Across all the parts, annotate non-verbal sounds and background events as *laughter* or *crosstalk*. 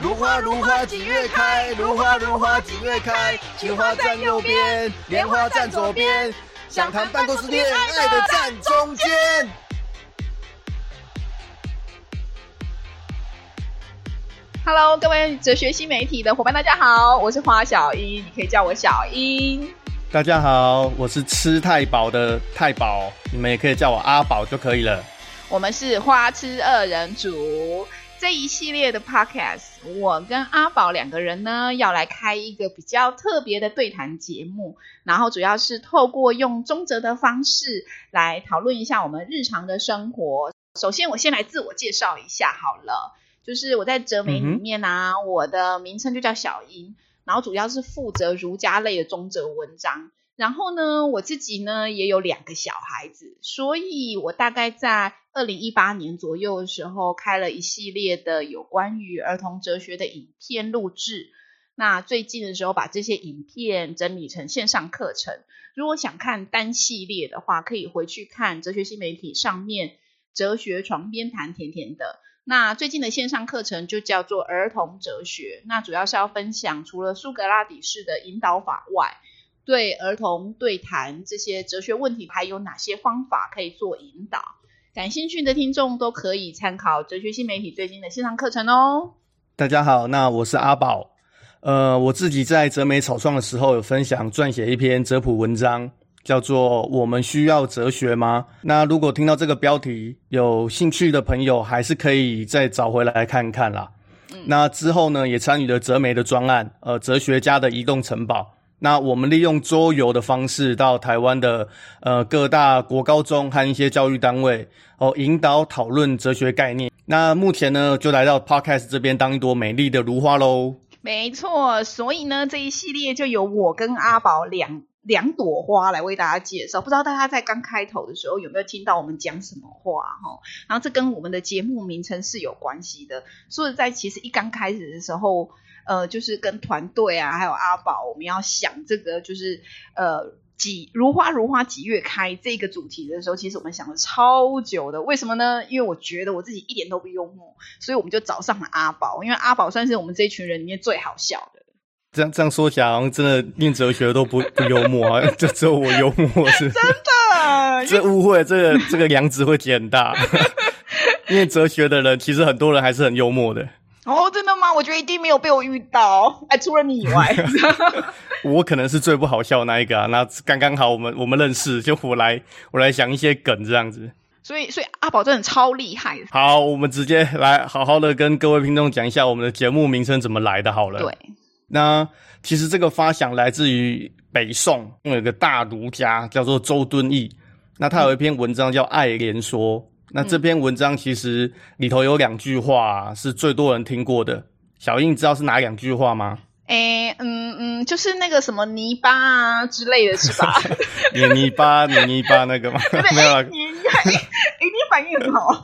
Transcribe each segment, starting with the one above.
如花如花几月开？如花如花几月开？情花站右边，莲花站左边。想谈办公室恋爱的站中间。Hello，各位哲学新媒体的伙伴，大家好，我是花小英，你可以叫我小英。大家好，我是吃太饱的太饱，你们也可以叫我阿宝就可以了。我们是花痴二人组。这一系列的 podcast，我跟阿宝两个人呢，要来开一个比较特别的对谈节目，然后主要是透过用中哲的方式来讨论一下我们日常的生活。首先，我先来自我介绍一下好了，就是我在哲媒里面啊，嗯、我的名称就叫小英，然后主要是负责儒家类的中哲文章。然后呢，我自己呢也有两个小孩子，所以我大概在二零一八年左右的时候开了一系列的有关于儿童哲学的影片录制。那最近的时候把这些影片整理成线上课程。如果想看单系列的话，可以回去看哲学新媒体上面哲学床边谈甜甜的。那最近的线上课程就叫做儿童哲学，那主要是要分享除了苏格拉底式的引导法外，对儿童对谈这些哲学问题，还有哪些方法可以做引导？感兴趣的听众都可以参考哲学新媒体最近的线上课程哦。大家好，那我是阿宝。呃，我自己在哲媒草创的时候有分享撰写一篇哲普文章，叫做《我们需要哲学吗》。那如果听到这个标题有兴趣的朋友，还是可以再找回来看看啦。嗯、那之后呢，也参与了哲媒的专案，呃，哲学家的移动城堡。那我们利用桌游的方式到台湾的呃各大国高中和一些教育单位哦，引导讨论哲学概念。那目前呢，就来到 Podcast 这边当一朵美丽的如花喽。没错，所以呢，这一系列就由我跟阿宝两两朵花来为大家介绍。不知道大家在刚开头的时候有没有听到我们讲什么话哈？然后这跟我们的节目名称是有关系的。说实在，其实一刚开始的时候。呃，就是跟团队啊，还有阿宝，我们要想这个，就是呃，几如花如花几月开这个主题的时候，其实我们想了超久的。为什么呢？因为我觉得我自己一点都不幽默，所以我们就找上了阿宝，因为阿宝算是我们这一群人里面最好笑的。这样这样说起来，好像真的念哲学都不不幽默，好像就只有我幽默是。*laughs* 真的，这误会，这个这个梁子会结很大。*laughs* 念哲学的人，其实很多人还是很幽默的。哦，真的吗？我觉得一定没有被我遇到，哎，除了你以外，*laughs* 我可能是最不好笑的那一个啊。那刚刚好，我们我们认识，就我来我来想一些梗这样子。所以，所以阿宝真的超厉害。好，我们直接来好好的跟各位听众讲一下我们的节目名称怎么来的。好了，对，那其实这个发想来自于北宋，有一个大儒家叫做周敦颐，那他有一篇文章叫《爱莲说》。那这篇文章其实里头有两句话是最多人听过的，小英，你知道是哪两句话吗？诶、欸，嗯嗯，就是那个什么泥巴啊之类的是吧？*laughs* 黏泥巴，黏泥巴那个吗？*laughs* 没有啊，你 *laughs* 你你反应很好。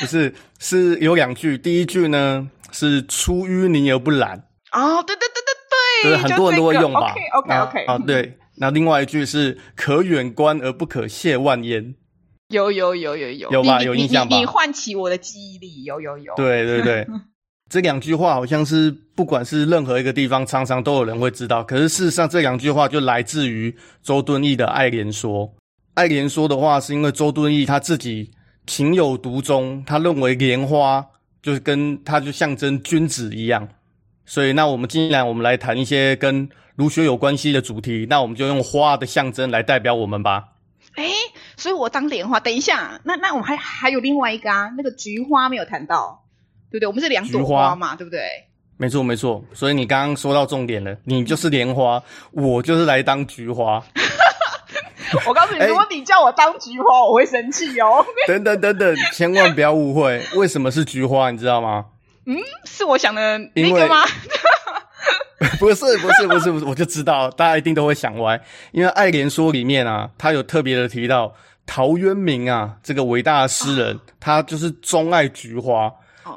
不是，是有两句，第一句呢是出淤泥而不染。哦，对对对对对，就是很多人都会用吧？OK OK OK。啊，对。那另外一句是可远观而不可亵玩焉。有有有有有有吧，有印象吧？你唤起我的记忆力，有有有。对对对，*laughs* 这两句话好像是不管是任何一个地方，常常都有人会知道。可是事实上，这两句话就来自于周敦颐的《爱莲说》。《爱莲说》的话，是因为周敦颐他自己情有独钟，他认为莲花就是跟他就象征君子一样。所以，那我们既然我们来谈一些跟儒学有关系的主题，那我们就用花的象征来代表我们吧。诶所以我当莲花。等一下，那那我们还还有另外一个啊，那个菊花没有谈到，对不对？我们是两朵花嘛，对不对？没错没错。所以你刚刚说到重点了，你就是莲花，我就是来当菊花。*laughs* 我告诉你，如果你叫我当菊花，我会生气哦。*laughs* 等等等等，千万不要误会，为什么是菊花？你知道吗？嗯，是我想的那个吗？*laughs* 不是不是不是不是，我就知道大家一定都会想歪，因为《爱莲说》里面啊，他有特别的提到。陶渊明啊，这个伟大的诗人，他就是钟爱菊花。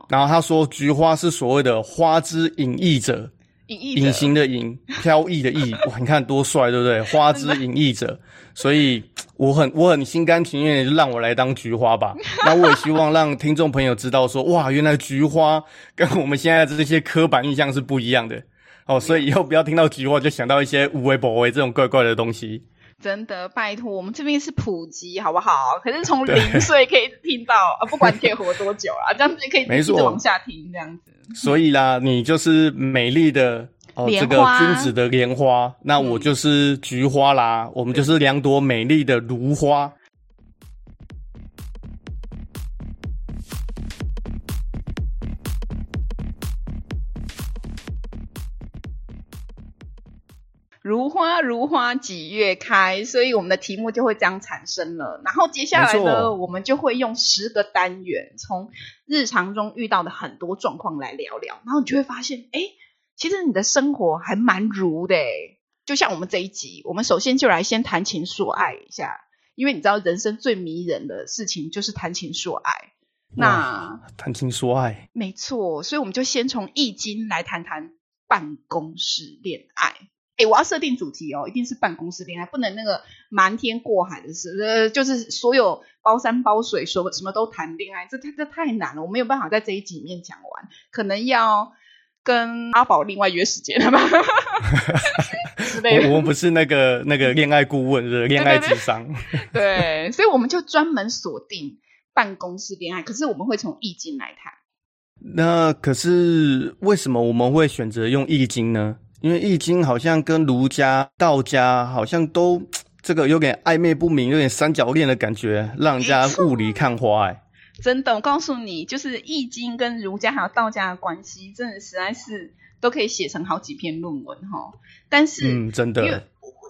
然后他说，菊花是所谓的花之隐逸者，隐形的隐，*laughs* 飘逸的逸。哇，你看多帅，对不对？*laughs* 花之隐逸者，所以我很我很心甘情愿的就让我来当菊花吧。*laughs* 那我也希望让听众朋友知道说，哇，原来菊花跟我们现在的这些刻板印象是不一样的哦。所以以后不要听到菊花就想到一些无为不为这种怪怪的东西。真的，拜托，我们这边是普及，好不好？可是从零岁可以听到啊，不管你可以活多久啊，这样子可以一直往下听，这样子。所以啦，你就是美丽的哦，这个君子的莲花，那我就是菊花啦，嗯、我们就是两朵美丽的如花。如花如花几月开，所以我们的题目就会这样产生了。然后接下来呢，我们就会用十个单元，从日常中遇到的很多状况来聊聊。然后你就会发现，哎，其实你的生活还蛮如的。就像我们这一集，我们首先就来先谈情说爱一下，因为你知道人生最迷人的事情就是谈情说爱。那谈情说爱，没错，所以我们就先从易经来谈谈办公室恋爱。哎，我要设定主题哦，一定是办公室恋爱，不能那个瞒天过海的事，呃，就是所有包山包水，什么什么都谈恋爱，这太这太难了，我没有办法在这一集里面讲完，可能要跟阿宝另外约时间了吧？*laughs* 我们不是那个那个恋爱顾问，是恋爱智商。对，所以我们就专门锁定办公室恋爱，可是我们会从易经来谈。那可是为什么我们会选择用易经呢？因为易经好像跟儒家、道家好像都 *tsk* 这个有点暧昧不明，有点三角恋的感觉，让人家雾里看花。哎，真的，我告诉你，就是易经跟儒家还有道家的关系，真的实在是都可以写成好几篇论文哈。但是，嗯，真的，因为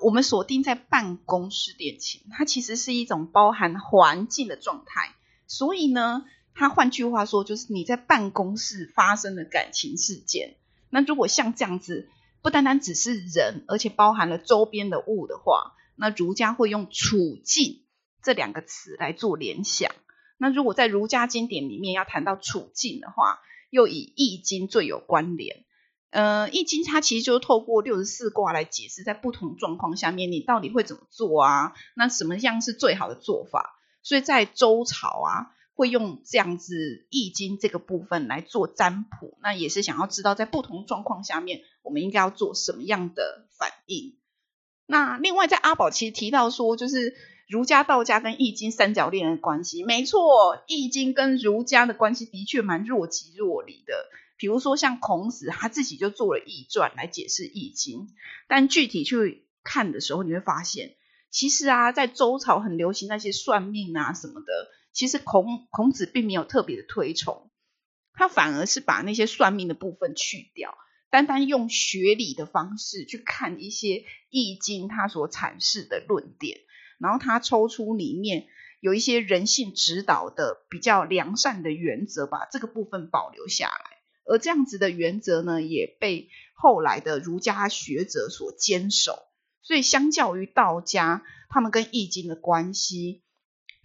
我们锁定在办公室恋情，它其实是一种包含环境的状态，所以呢，它换句话说，就是你在办公室发生的感情事件。那如果像这样子。不单单只是人，而且包含了周边的物的话，那儒家会用处境这两个词来做联想。那如果在儒家经典里面要谈到处境的话，又以易经最有关联。呃，易经它其实就是透过六十四卦来解释，在不同状况下面你到底会怎么做啊？那什么样是最好的做法？所以在周朝啊。会用这样子易经这个部分来做占卜，那也是想要知道在不同状况下面，我们应该要做什么样的反应。那另外在阿宝其实提到说，就是儒家、道家跟易经三角恋的关系，没错，易经跟儒家的关系的确蛮若即若离的。比如说像孔子他自己就做了易传来解释易经，但具体去看的时候，你会发现，其实啊，在周朝很流行那些算命啊什么的。其实孔孔子并没有特别的推崇，他反而是把那些算命的部分去掉，单单用学理的方式去看一些易经他所阐释的论点，然后他抽出里面有一些人性指导的比较良善的原则，把这个部分保留下来。而这样子的原则呢，也被后来的儒家学者所坚守。所以相较于道家，他们跟易经的关系。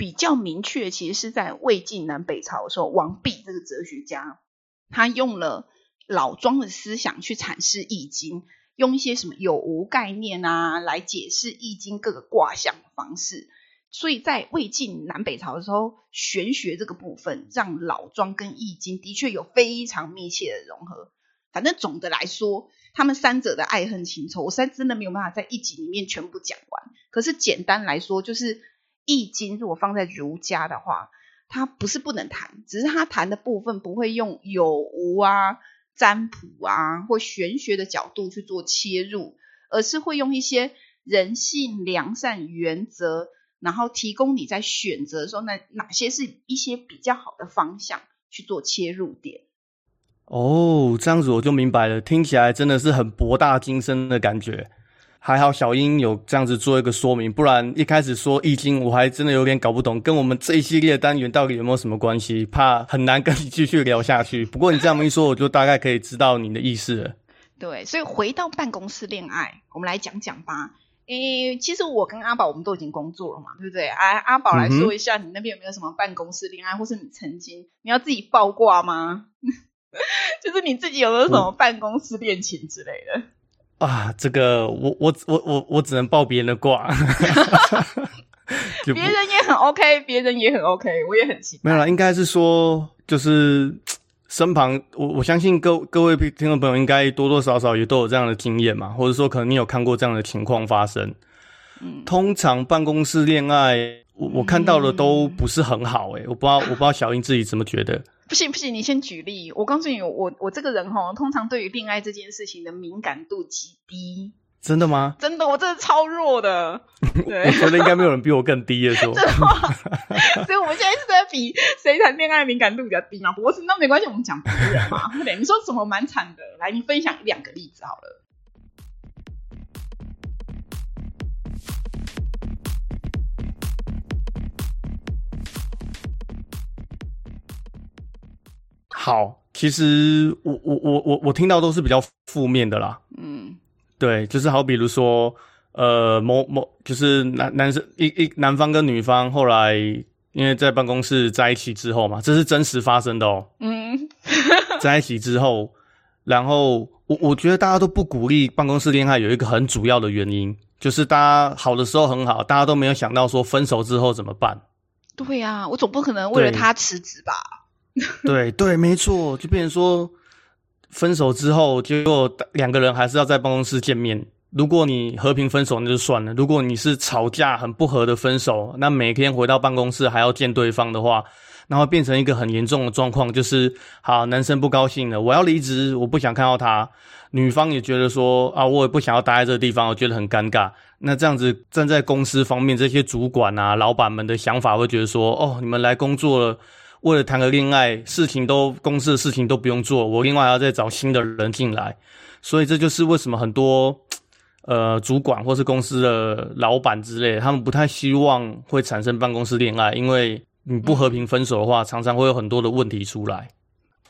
比较明确，其实是在魏晋南北朝的时候，王弼这个哲学家，他用了老庄的思想去阐释易经，用一些什么有无概念啊来解释易经各个卦象的方式。所以在魏晋南北朝的时候，玄学这个部分让老庄跟易经的确有非常密切的融合。反正总的来说，他们三者的爱恨情仇，我实在真的没有办法在一集里面全部讲完。可是简单来说，就是。易经如果放在儒家的话，它不是不能谈，只是它谈的部分不会用有无啊、占卜啊或玄学的角度去做切入，而是会用一些人性良善原则，然后提供你在选择的时候，那哪些是一些比较好的方向去做切入点。哦，这样子我就明白了，听起来真的是很博大精深的感觉。还好小英有这样子做一个说明，不然一开始说易经，我还真的有点搞不懂，跟我们这一系列单元到底有没有什么关系？怕很难跟你继续聊下去。*laughs* 不过你这么一说，我就大概可以知道你的意思了。对，所以回到办公室恋爱，我们来讲讲吧。诶，其实我跟阿宝我们都已经工作了嘛，对不对？哎，阿宝来说一下，你那边有没有什么办公室恋爱，或是你曾经你要自己爆挂吗？*laughs* 就是你自己有没有什么办公室恋情之类的？啊，这个我我我我我只能报别人的卦，*laughs* 别人也很 OK，别人也很 OK，我也很期待。没有啦，应该是说，就是 *tsk* 身旁，我我相信各各位听众朋友应该多多少少也都有这样的经验嘛，或者说可能你有看过这样的情况发生。嗯，通常办公室恋爱，我我看到的都不是很好诶、欸，我不知道我不知道小英自己怎么觉得。不行不行，你先举例。我告诉你，我我这个人哈，通常对于恋爱这件事情的敏感度极低。真的吗？真的，我真的超弱的。*laughs* 对，我觉得应该没有人比我更低的说。*laughs* 真的吗？*laughs* 所以我们现在是在比谁谈恋爱敏感度比较低嘛？不是，那没关系，我们讲别人嘛。对，你说什么蛮惨的？来，你分享两个例子好了。好，其实我我我我我听到都是比较负面的啦。嗯，对，就是好比如说，呃，某某就是男男生一一男方跟女方后来因为在办公室在一起之后嘛，这是真实发生的哦。嗯，*laughs* 在一起之后，然后我我觉得大家都不鼓励办公室恋爱，有一个很主要的原因，就是大家好的时候很好，大家都没有想到说分手之后怎么办。对呀，我总不可能为了他辞职吧。对 *laughs* 对，没错，就变成说，分手之后，结果两个人还是要在办公室见面。如果你和平分手，那就算了；如果你是吵架很不和的分手，那每天回到办公室还要见对方的话，那会变成一个很严重的状况，就是好，男生不高兴了，我要离职，我不想看到他；女方也觉得说啊，我也不想要待在这个地方，我觉得很尴尬。那这样子站在公司方面，这些主管啊、老板们的想法会觉得说，哦，你们来工作了。为了谈个恋爱，事情都公司的事情都不用做，我另外还要再找新的人进来，所以这就是为什么很多呃主管或是公司的老板之类，他们不太希望会产生办公室恋爱，因为你不和平分手的话，常常会有很多的问题出来，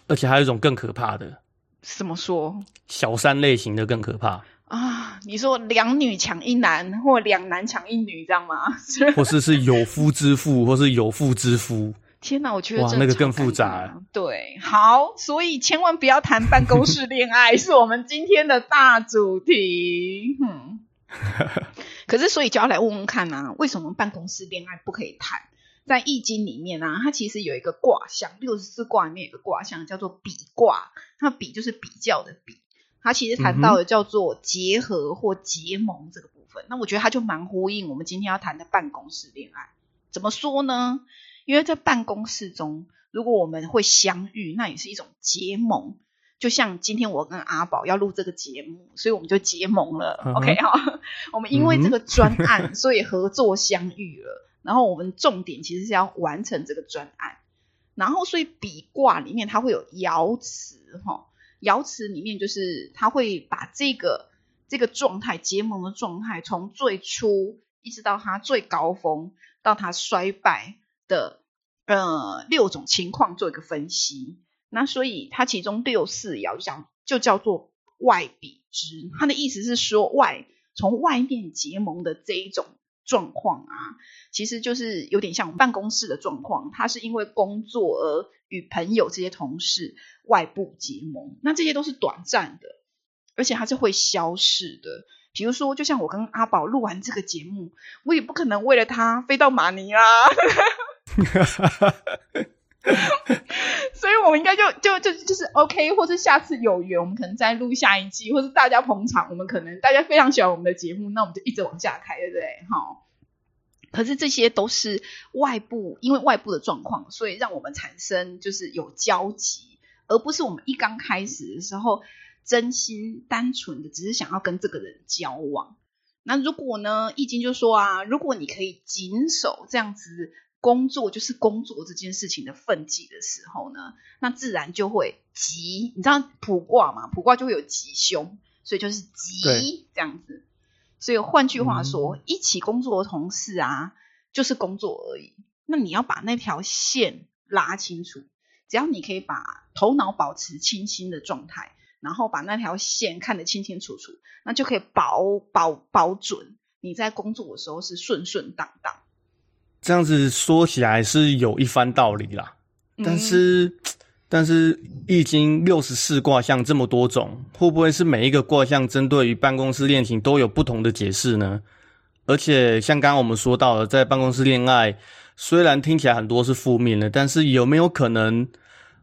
而且还有一种更可怕的，怎么说？小三类型的更可怕啊？你说两女抢一男，或两男抢一女，这样吗？*laughs* 或是是有夫之妇，或是有妇之夫？天哪，我觉得哇，那个更复杂。对，好，所以千万不要谈办公室恋爱，*laughs* 是我们今天的大主题。嗯，*laughs* 可是所以就要来问问看啊，为什么办公室恋爱不可以谈？在易经里面啊，它其实有一个卦象，六十四卦里面有一个卦象叫做比卦，那比就是比较的比，它其实谈到的叫做结合或结盟这个部分。嗯、那我觉得它就蛮呼应我们今天要谈的办公室恋爱。怎么说呢？因为在办公室中，如果我们会相遇，那也是一种结盟。就像今天我跟阿宝要录这个节目，所以我们就结盟了。Uh huh. OK 哈，*laughs* 我们因为这个专案，所以合作相遇了。然后我们重点其实是要完成这个专案。然后所以比卦里面它会有爻辞哈，爻辞里面就是它会把这个这个状态结盟的状态，从最初一直到它最高峰，到它衰败的。呃，六种情况做一个分析，那所以它其中六四爻就讲就叫做外比之，它的意思是说外从外面结盟的这一种状况啊，其实就是有点像办公室的状况，它是因为工作而与朋友这些同事外部结盟，那这些都是短暂的，而且它是会消逝的。比如说，就像我跟阿宝录完这个节目，我也不可能为了他飞到马尼拉。*laughs* 所以，我们应该就就就就是 OK，或是下次有缘，我们可能再录下一季，或是大家捧场，我们可能大家非常喜欢我们的节目，那我们就一直往下开，对不对？好。可是这些都是外部，因为外部的状况，所以让我们产生就是有交集，而不是我们一刚开始的时候真心单纯的只是想要跟这个人交往。那如果呢，易经就说啊，如果你可以谨守这样子。工作就是工作这件事情的分际的时候呢，那自然就会吉。你知道卜卦嘛？卜卦就会有吉凶，所以就是吉对这样子。所以换句话说，嗯、一起工作的同事啊，就是工作而已。那你要把那条线拉清楚，只要你可以把头脑保持清新的状态，然后把那条线看得清清楚楚，那就可以保保保准你在工作的时候是顺顺当当。这样子说起来是有一番道理啦，但是，嗯、*tsk* 但是易经六十四卦象这么多种，会不会是每一个卦象针对于办公室恋情都有不同的解释呢？而且像刚刚我们说到了，在办公室恋爱，虽然听起来很多是负面的，但是有没有可能，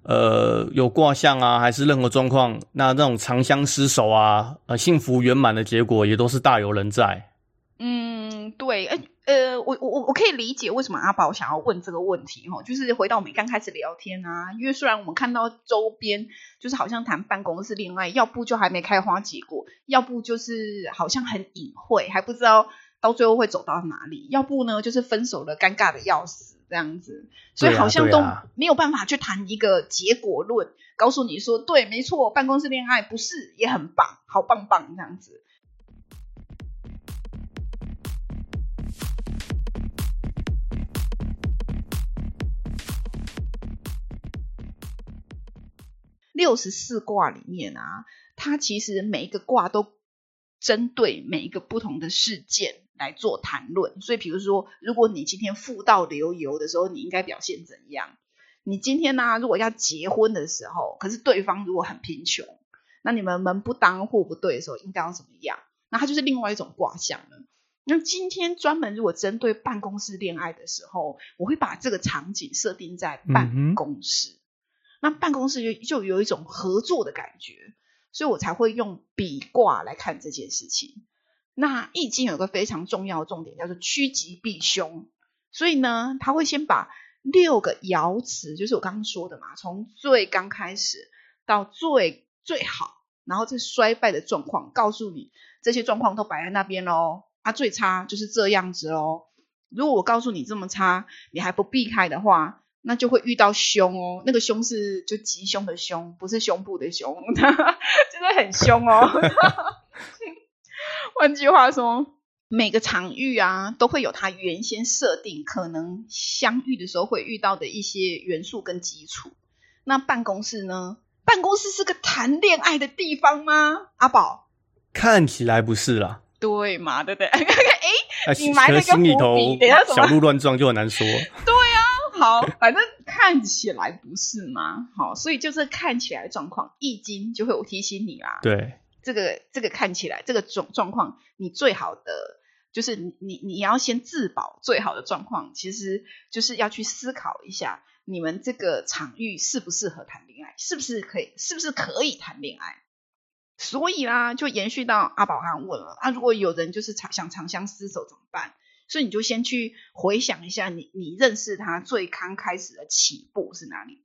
呃，有卦象啊，还是任何状况，那那种长相厮守啊，呃，幸福圆满的结果，也都是大有人在。嗯，对，诶呃，我我我可以理解为什么阿宝想要问这个问题哈，就是回到我们刚开始聊天啊，因为虽然我们看到周边就是好像谈办公室恋爱，要不就还没开花结果，要不就是好像很隐晦，还不知道到最后会走到哪里，要不呢就是分手了，尴尬的要死这样子，所以好像都没有办法去谈一个结果论，告诉你说对，没错，办公室恋爱不是也很棒，好棒棒这样子。六十四卦里面啊，它其实每一个卦都针对每一个不同的事件来做谈论。所以，比如说，如果你今天富到流油的时候，你应该表现怎样？你今天呢、啊，如果要结婚的时候，可是对方如果很贫穷，那你们门不当户不对的时候，应该要怎么样？那它就是另外一种卦象了。那今天专门如果针对办公室恋爱的时候，我会把这个场景设定在办公室。嗯那办公室就就有一种合作的感觉，所以我才会用比卦来看这件事情。那易经有个非常重要的重点，叫做趋吉避凶。所以呢，他会先把六个爻辞，就是我刚刚说的嘛，从最刚开始到最最好，然后这衰败的状况，告诉你这些状况都摆在那边喽。啊，最差就是这样子喽。如果我告诉你这么差，你还不避开的话，那就会遇到凶哦，那个凶是就吉凶的凶，不是胸部的胸，*laughs* 真的很凶哦。*laughs* 换句话说，每个场域啊，都会有它原先设定可能相遇的时候会遇到的一些元素跟基础。那办公室呢？办公室是个谈恋爱的地方吗？阿宝，看起来不是啦。对嘛？对不对？*laughs* 哎，你埋了个伏笔，等下小鹿乱撞就很难说。对。好，反正看起来不是吗？好，所以就是看起来状况，易经就会有提醒你啦。对，这个这个看起来这个状状况，你最好的就是你你你要先自保，最好的状况其实就是要去思考一下，你们这个场域适不适合谈恋爱，是不是可以，是不是可以谈恋爱？所以啦，就延续到阿宝刚刚问了，啊，如果有人就是长想长相厮守怎么办？所以你就先去回想一下你，你认识他最刚开始的起步是哪里？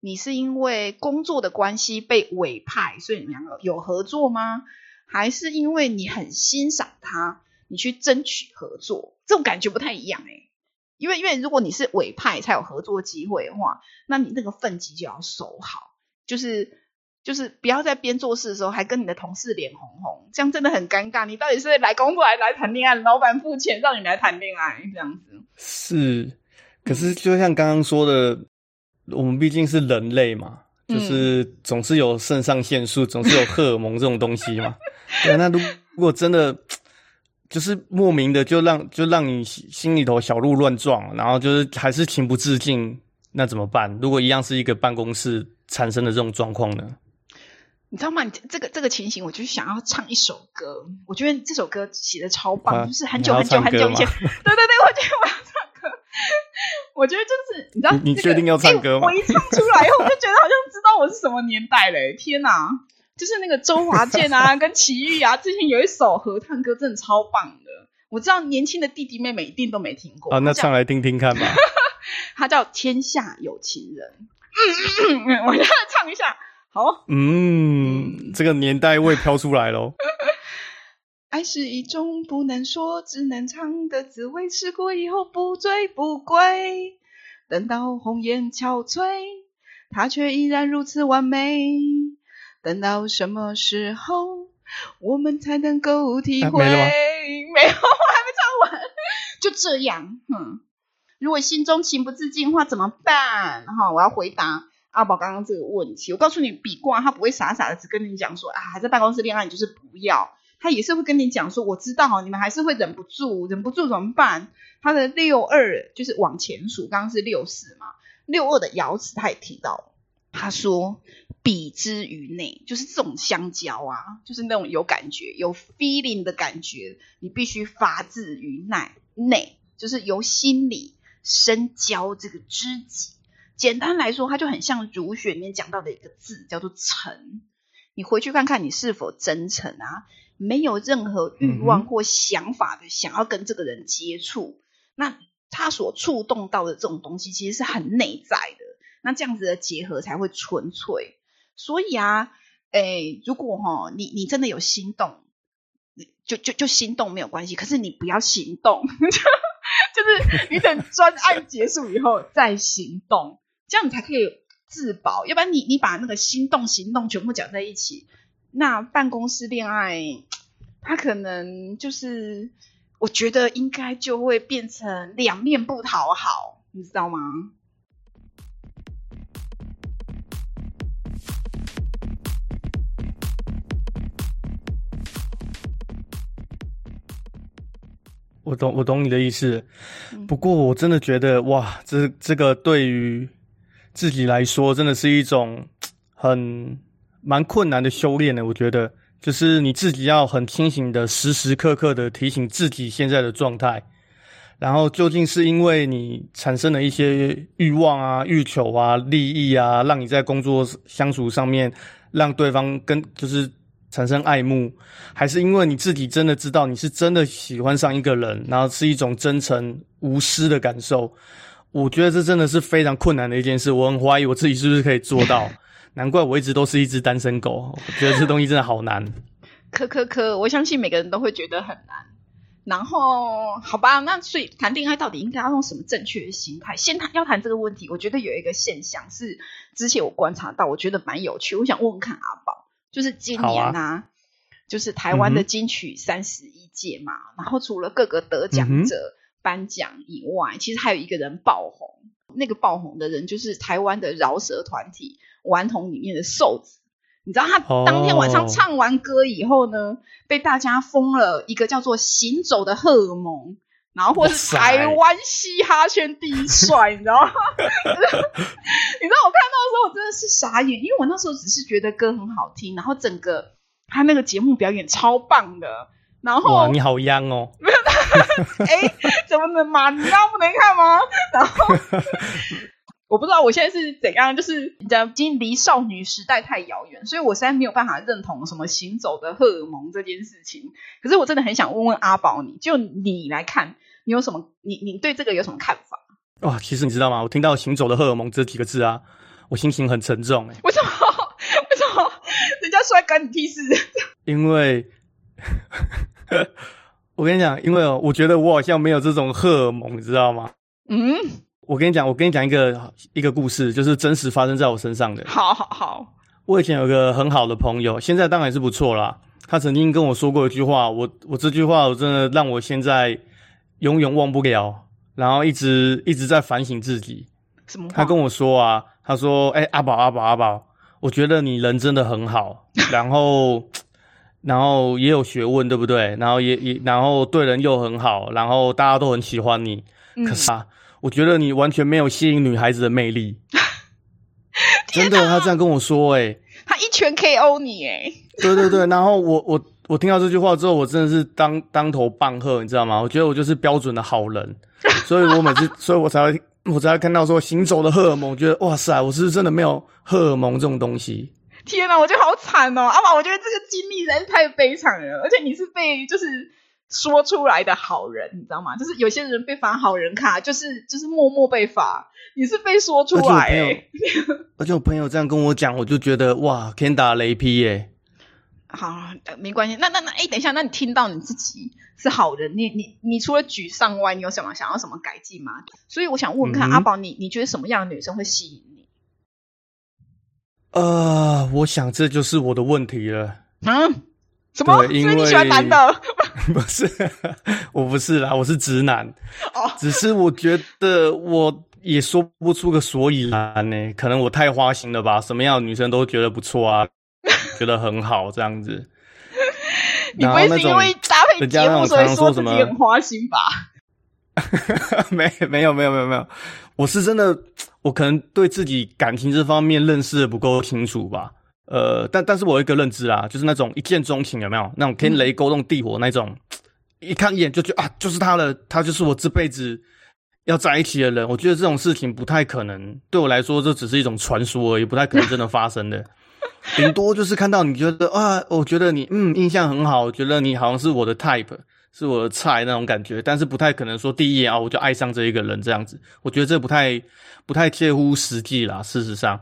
你是因为工作的关系被委派，所以你们两个有合作吗？还是因为你很欣赏他，你去争取合作？这种感觉不太一样诶。因为因为如果你是委派才有合作机会的话，那你那个分级就要守好，就是。就是不要在边做事的时候还跟你的同事脸红红，这样真的很尴尬。你到底是来工作还是来谈恋爱？老板付钱让你来谈恋爱，这样子。是，可是就像刚刚说的，嗯、我们毕竟是人类嘛，就是总是有肾上腺素，总是有荷尔蒙这种东西嘛。对，那如果真的就是莫名的就让就让你心里头小鹿乱撞，然后就是还是情不自禁，那怎么办？如果一样是一个办公室产生的这种状况呢？你知道吗？你这个这个情形，我就是想要唱一首歌。我觉得这首歌写的超棒，啊、就是很久很久很久以前。*laughs* 对对对，我觉得我要唱歌。*laughs* 我觉得就是你知道，你确定要唱歌吗？欸、我一唱出来我就觉得好像知道我是什么年代嘞！天哪，就是那个周华健啊，*laughs* 跟齐豫啊，之前有一首合唱歌，真的超棒的。我知道年轻的弟弟妹妹一定都没听过。啊，那唱来听听看吧。他叫《天下有情人》。嗯嗯嗯，我要唱一下。好，嗯，这个年代味飘出来喽。*laughs* 爱是一种不能说只能尝的滋味，吃过以后不醉不归。等到红颜憔悴，它却依然如此完美。等到什么时候，我们才能够体会？啊、没？没有，我还没唱完。就这样，嗯。如果心中情不自禁的话，怎么办？哈，我要回答。阿宝刚刚这个问题，我告诉你，比卦他不会傻傻的只跟你讲说啊，还在办公室恋爱，你就是不要。他也是会跟你讲说，我知道你们还是会忍不住，忍不住怎么办？他的六二就是往前数，刚刚是六四嘛，六二的爻辞他也提到，他说比之于内，就是这种相交啊，就是那种有感觉、有 feeling 的感觉，你必须发自于内内，就是由心里深交这个知己。简单来说，它就很像儒学里面讲到的一个字，叫做诚。你回去看看你是否真诚啊？没有任何欲望或想法的想要跟这个人接触，嗯、那他所触动到的这种东西，其实是很内在的。那这样子的结合才会纯粹。所以啊，诶，如果哈，你你真的有心动，就就就心动没有关系，可是你不要行动，*laughs* 就是你等专案结束以后再行动，这样你才可以自保。要不然你你把那个心动行动全部讲在一起，那办公室恋爱，他可能就是，我觉得应该就会变成两面不讨好，你知道吗？我懂，我懂你的意思。不过，我真的觉得，哇，这这个对于自己来说，真的是一种很蛮困难的修炼的。我觉得，就是你自己要很清醒的，时时刻刻的提醒自己现在的状态。然后，究竟是因为你产生了一些欲望啊、欲求啊、利益啊，让你在工作相处上面，让对方跟就是。产生爱慕，还是因为你自己真的知道你是真的喜欢上一个人，然后是一种真诚无私的感受。我觉得这真的是非常困难的一件事，我很怀疑我自己是不是可以做到。*laughs* 难怪我一直都是一只单身狗，我觉得这东西真的好难。可可可，我相信每个人都会觉得很难。然后，好吧，那所以谈恋爱到底应该要用什么正确的心态？先谈要谈这个问题，我觉得有一个现象是之前我观察到，我觉得蛮有趣，我想问问看阿宝。就是今年呐、啊，啊、就是台湾的金曲三十一届嘛，嗯、然后除了各个得奖者颁奖以外，嗯、其实还有一个人爆红。那个爆红的人就是台湾的饶舌团体顽童里面的瘦子。你知道他当天晚上唱完歌以后呢，哦、被大家封了一个叫做“行走的荷尔蒙”，然后或是台湾嘻哈圈第一帅，你知道吗？*laughs* 你知道我看到的时候，我真的是傻眼，因为我那时候只是觉得歌很好听，然后整个他那个节目表演超棒的。然后，你好央哦！*laughs* 哎，怎么能嘛？你知道不能看吗？然后 *laughs* 我不知道我现在是怎样，就是你知道已经离少女时代太遥远，所以我实在没有办法认同什么行走的荷尔蒙这件事情。可是我真的很想问问阿宝，你就你来看，你有什么？你你对这个有什么看法？哇，其实你知道吗？我听到“行走的荷尔蒙”这几个字啊，我心情很沉重。哎，为什么？*laughs* 为什么？人家说干你屁事？因为，*laughs* 我跟你讲，因为哦，我觉得我好像没有这种荷尔蒙，你知道吗？嗯，我跟你讲，我跟你讲一个一个故事，就是真实发生在我身上的。好好好，我以前有个很好的朋友，现在当然是不错啦。他曾经跟我说过一句话，我我这句话我真的让我现在永远忘不了。然后一直一直在反省自己。什么？他跟我说啊，他说：“哎、欸，阿宝阿宝阿宝，我觉得你人真的很好，然后然后也有学问，对不对？然后也也然后对人又很好，然后大家都很喜欢你。嗯、可是啊，我觉得你完全没有吸引女孩子的魅力。*laughs* ”真的，他这样跟我说、欸，哎，他一拳 KO 你、欸，哎，对对对。然后我我我听到这句话之后，我真的是当当头棒喝，你知道吗？我觉得我就是标准的好人。所以我每次，*laughs* 所以我才会，我才会看到说行走的荷尔蒙，我觉得哇塞，我是不是真的没有荷尔蒙这种东西？天哪，我觉得好惨哦，阿宝，我觉得这个经历实在是太悲惨了，而且你是被就是说出来的好人，你知道吗？就是有些人被发好人卡，就是就是默默被发，你是被说出来、欸，而且我朋友这样跟我讲，我就觉得哇，天打雷劈耶、欸。好，没关系。那那那，哎，等一下，那你听到你自己是好人，你你你除了沮丧外，你有什么想要什么改进吗？所以我想问问看，嗯、阿宝，你你觉得什么样的女生会吸引你？呃，我想这就是我的问题了。嗯，什么？因为你喜欢男的？*laughs* 不是，我不是啦，我是直男。哦，只是我觉得我也说不出个所以然呢，可能我太花心了吧？什么样的女生都觉得不错啊。*laughs* 觉得很好，这样子。你不会是因为搭配节目所以说自己很花心吧？*laughs* 没，没有，没有，没有，没有。我是真的，我可能对自己感情这方面认识的不够清楚吧。呃，但但是我有一个认知啊，就是那种一见钟情有没有？那种天雷勾动地火那种，嗯、一看一眼就觉得啊，就是他了，他就是我这辈子要在一起的人。我觉得这种事情不太可能，对我来说这只是一种传说而已，不太可能真的发生的。顶多就是看到你觉得啊，我觉得你嗯印象很好，我觉得你好像是我的 type，是我的菜那种感觉，但是不太可能说第一眼啊我就爱上这一个人这样子。我觉得这不太不太切乎实际啦，事实上。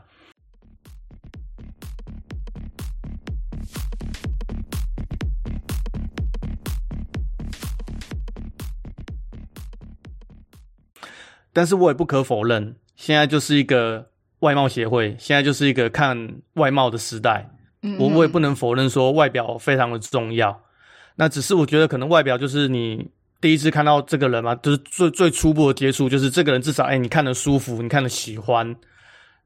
但是我也不可否认，现在就是一个外貌协会，现在就是一个看外貌的时代。嗯，我我也不能否认说外表非常的重要。那只是我觉得可能外表就是你第一次看到这个人嘛，就是最最初步的接触，就是这个人至少哎，你看得舒服，你看得喜欢，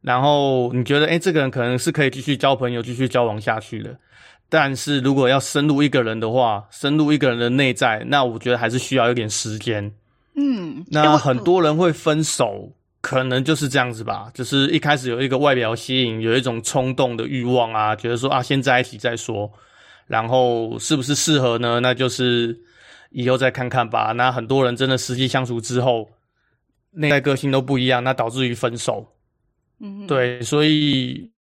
然后你觉得哎，这个人可能是可以继续交朋友、继续交往下去的。但是如果要深入一个人的话，深入一个人的内在，那我觉得还是需要一点时间。嗯，那很多人会分手，可能就是这样子吧，就是一开始有一个外表吸引，有一种冲动的欲望啊，觉得说啊，先在一起再说，然后是不是适合呢？那就是以后再看看吧。那很多人真的实际相处之后，内在个性都不一样，那导致于分手。嗯，对，所以。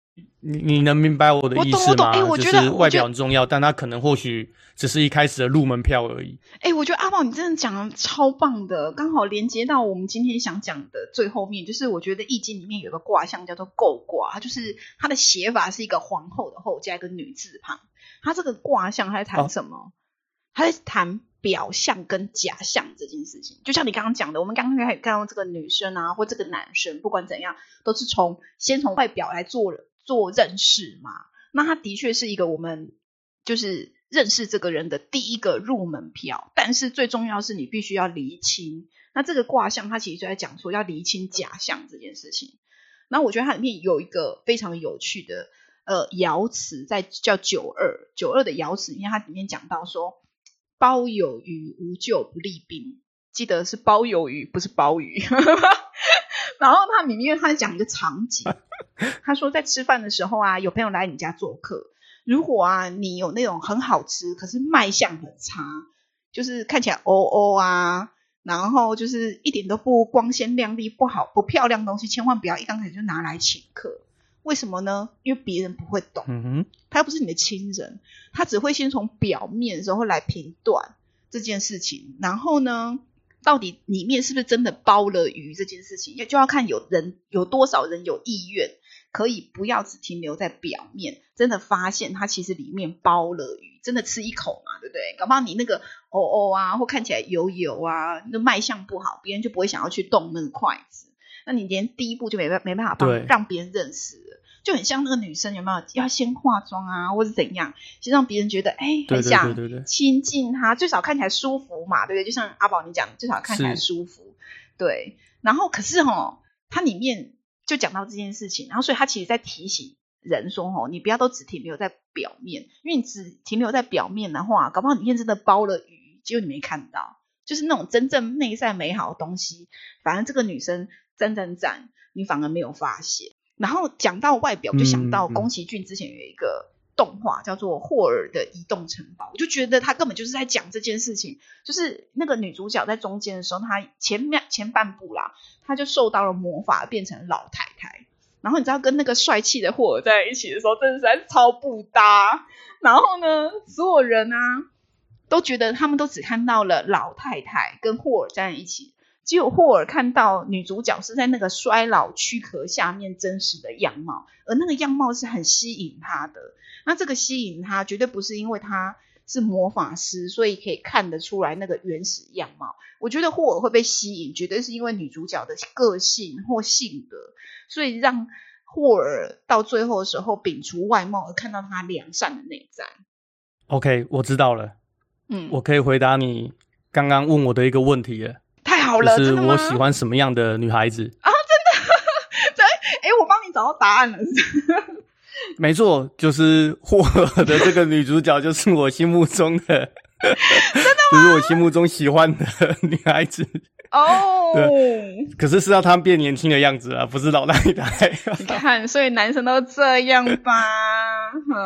你你能明白我的意思吗？我觉得外表很重要，但他可能或许只是一开始的入门票而已。哎、欸，我觉得阿宝你真的讲的超棒的，刚好连接到我们今天想讲的最后面，就是我觉得易经里面有个卦象叫做姤卦，它就是它的写法是一个皇后的后加一个女字旁。它这个卦象他在谈什么？它、哦、在谈表象跟假象这件事情。就像你刚刚讲的，我们刚刚看到这个女生啊，或这个男生，不管怎样，都是从先从外表来做。做认识嘛，那他的确是一个我们就是认识这个人的第一个入门票。但是最重要是你必须要厘清。那这个卦象，它其实就在讲说要厘清假象这件事情。那我觉得它里面有一个非常有趣的呃爻辞，在叫九二九二的爻辞，因为它里面讲到说包有鱼，无咎不利兵。记得是包有鱼，不是包鱼。*laughs* 然后他里面他讲一个场景。他说，在吃饭的时候啊，有朋友来你家做客。如果啊，你有那种很好吃，可是卖相很差，就是看起来欧欧啊，然后就是一点都不光鲜亮丽、不好、不漂亮的东西，千万不要一刚开始就拿来请客。为什么呢？因为别人不会懂，嗯哼，他又不是你的亲人，他只会先从表面的时候来评断这件事情，然后呢，到底里面是不是真的包了鱼这件事情，也就要看有人有多少人有意愿。可以不要只停留在表面，真的发现它其实里面包了鱼，真的吃一口嘛，对不对？搞不好你那个哦哦啊，或看起来油油啊，那卖相不好，别人就不会想要去动那个筷子。那你连第一步就没办没办法帮让别人认识了，就很像那个女生有没有要先化妆啊，或者怎样，先让别人觉得哎很想亲近她，最少看起来舒服嘛，对不对？就像阿宝你讲，最少看起来舒服，对。然后可是哦，它里面。就讲到这件事情，然后所以他其实在提醒人说：“哦，你不要都只停留在表面，因为你只停留在表面的话，搞不好里面真的包了鱼，结果你没看到，就是那种真正内在美好的东西。反正这个女生赞赞赞，你反而没有发现。然后讲到外表，就想到宫崎骏之前有一个。”动画叫做《霍尔的移动城堡》，我就觉得他根本就是在讲这件事情。就是那个女主角在中间的时候，她前面前半部啦，她就受到了魔法，变成老太太。然后你知道跟那个帅气的霍尔在一起的时候，真的是超不搭。然后呢，所有人啊都觉得他们都只看到了老太太跟霍尔在一起。只有霍尔看到女主角是在那个衰老躯壳下面真实的样貌，而那个样貌是很吸引他的。那这个吸引他，绝对不是因为他是魔法师，所以可以看得出来那个原始样貌。我觉得霍尔会被吸引，绝对是因为女主角的个性或性格，所以让霍尔到最后的时候摒除外貌，而看到他良善的内在。OK，我知道了。嗯，我可以回答你刚刚问我的一个问题了。好了，就是我喜欢什么样的女孩子啊？真的？*laughs* 对，哎，我帮你找到答案了。*laughs* 没错，就是霍尔的这个女主角，就是我心目中的。真的就是我心目中喜欢的女孩子。哦，对，可是是要他们变年轻的样子啊，不是老大一代。*laughs* 你看，所以男生都这样吧？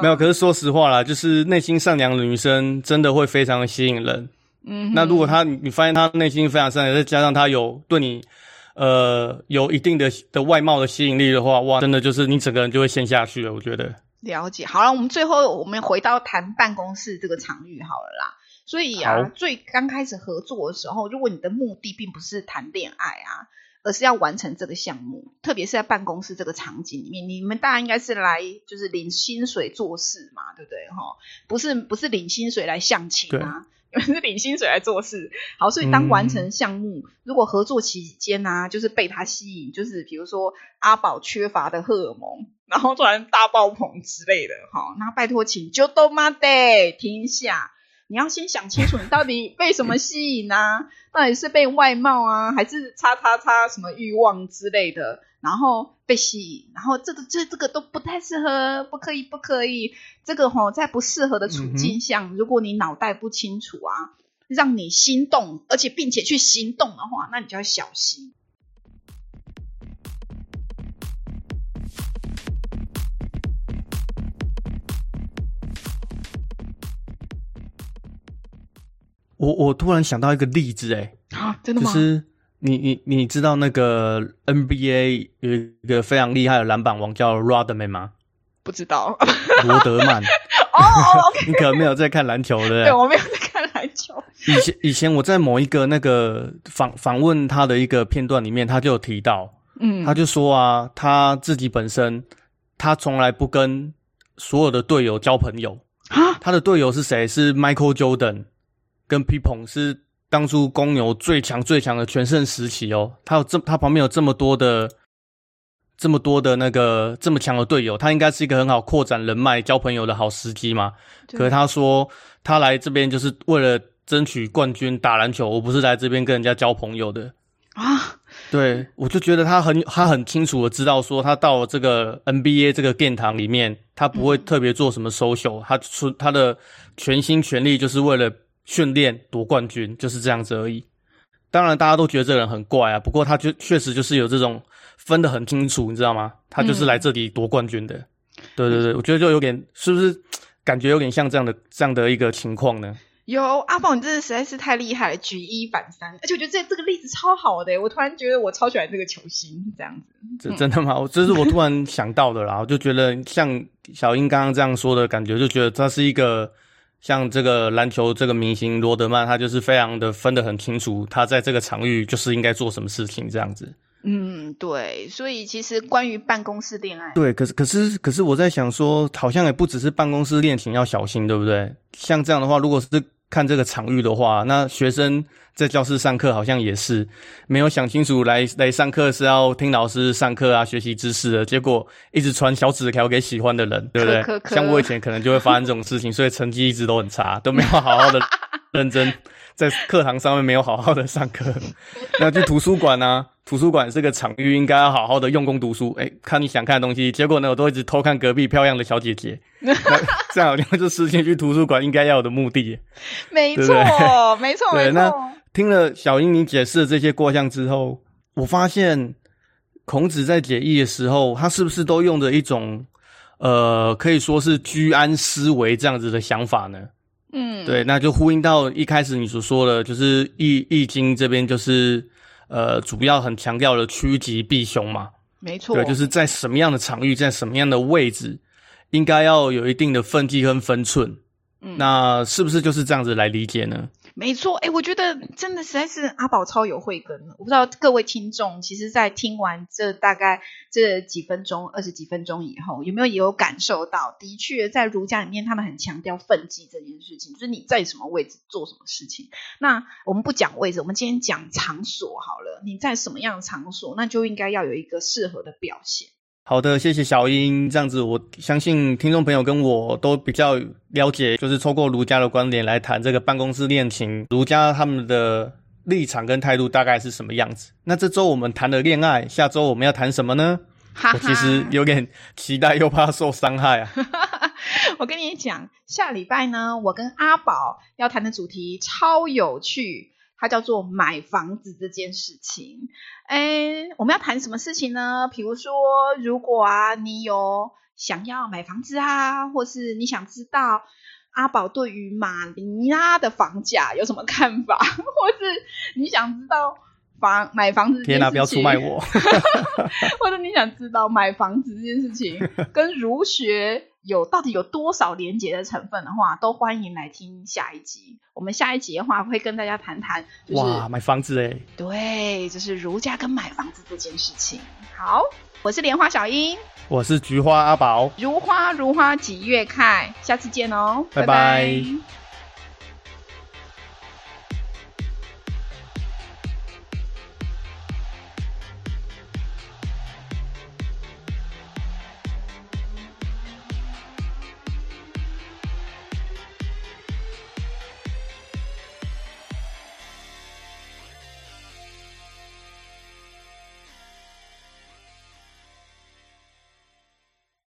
没有，可是说实话啦，就是内心善良的女生真的会非常的吸引人。嗯，那如果他你发现他内心非常善良，再加上他有对你呃有一定的的外貌的吸引力的话，哇，真的就是你整个人就会陷下去了。我觉得。了解，好了，我们最后我们回到谈办公室这个场域好了啦。所以啊，最刚开始合作的时候，如果你的目的并不是谈恋爱啊，而是要完成这个项目，特别是在办公室这个场景里面，你们大家应该是来就是领薪水做事嘛，对不对？哈，不是不是领薪水来相亲啊，对是领薪水来做事。好，所以当完成项目，嗯、如果合作期间啊，就是被他吸引，就是比如说阿宝缺乏的荷尔蒙，然后突然大爆棚之类的，哈，那拜托请就都妈的停下。你要先想清楚，你到底被什么吸引啊？到底是被外貌啊，还是叉叉叉什么欲望之类的，然后被吸引，然后这个这这个都不太适合，不可以不可以。这个吼、哦，在不适合的处境下，嗯、如果你脑袋不清楚啊，让你心动，而且并且去行动的话，那你就要小心。我我突然想到一个例子，哎，啊，真的吗？就是你你你知道那个 NBA 有一个非常厉害的篮板王叫 Rodman 吗？不知道，罗德曼。*laughs* 哦哦，你可能没有在看篮球，的对？我没有在看篮球。以前以前我在某一个那个访访问他的一个片段里面，他就有提到，嗯，他就说啊，他自己本身他从来不跟所有的队友交朋友啊，他的队友是谁？是 Michael Jordan。跟皮蓬是当初公牛最强最强的全盛时期哦，他有这他旁边有这么多的这么多的那个这么强的队友，他应该是一个很好扩展人脉、交朋友的好时机嘛。可是他说他来这边就是为了争取冠军、打篮球，我不是来这边跟人家交朋友的啊。对，我就觉得他很他很清楚的知道说，他到了这个 NBA 这个殿堂里面，他不会特别做什么 social，嗯，他出他的全心全力就是为了。训练夺冠军就是这样子而已。当然，大家都觉得这个人很怪啊。不过，他就确实就是有这种分得很清楚，你知道吗？他就是来这里夺冠军的。嗯、对对对，我觉得就有点，是不是感觉有点像这样的这样的一个情况呢？有阿宝，你真的实在是太厉害了，举一反三。而且我觉得这这个例子超好的，我突然觉得我超喜欢这个球星这样子。这真的吗？我这是我突然想到的啦。我就觉得像小英刚刚这样说的感觉，就觉得他是一个。像这个篮球这个明星罗德曼，他就是非常的分得很清楚，他在这个场域就是应该做什么事情这样子。嗯，对，所以其实关于办公室恋爱，对，可是可是可是我在想说，好像也不只是办公室恋情要小心，对不对？像这样的话，如果是看这个场域的话，那学生在教室上课好像也是没有想清楚来，来来上课是要听老师上课啊，学习知识的，结果一直传小纸条给喜欢的人，对不对？可可可像我以前可能就会发生这种事情，所以成绩一直都很差，都没有好好的认真在课堂上面没有好好的上课。那去图书馆呢？图书馆是个场域，应该要好好的用功读书。诶，看你想看的东西，结果呢，我都一直偷看隔壁漂亮的小姐姐。*laughs* 那这样好像就实现去图书馆应该要有的目的。没错，对对 *laughs* 没错，对。没错。那听了小英你解释的这些过项之后，我发现孔子在解义的时候，他是不是都用着一种呃，可以说是居安思危这样子的想法呢？嗯，对，那就呼应到一开始你所说的，就是易易经这边就是。呃，主要很强调的趋吉避凶嘛，没错，对，就是在什么样的场域，在什么样的位置，应该要有一定的分际跟分寸。嗯，那是不是就是这样子来理解呢？没错，哎，我觉得真的实在是阿宝超有慧根。我不知道各位听众，其实，在听完这大概这几分钟、二十几分钟以后，有没有也有感受到？的确，在儒家里面，他们很强调分际这件事情，就是你在什么位置做什么事情。那我们不讲位置，我们今天讲场所好了。你在什么样的场所，那就应该要有一个适合的表现。好的，谢谢小英。这样子，我相信听众朋友跟我都比较了解，就是透过儒家的观点来谈这个办公室恋情，儒家他们的立场跟态度大概是什么样子。那这周我们谈了恋爱，下周我们要谈什么呢？哈哈，我其实有点期待，又怕受伤害啊。*laughs* 我跟你讲，下礼拜呢，我跟阿宝要谈的主题超有趣，它叫做买房子这件事情。哎，我们要谈什么事情呢？比如说，如果啊，你有想要买房子啊，或是你想知道阿宝对于马尼拉的房价有什么看法，*laughs* 或是你想知道。房买房子这件事情，天哪，不要出卖我！*laughs* 或者你想知道买房子这件事情 *laughs* 跟儒学有到底有多少连结的成分的话，都欢迎来听下一集。我们下一集的话会跟大家谈谈，就是哇，买房子哎，对，就是儒家跟买房子这件事情。好，我是莲花小英，我是菊花阿宝，如花如花几月开，下次见哦，拜拜。拜拜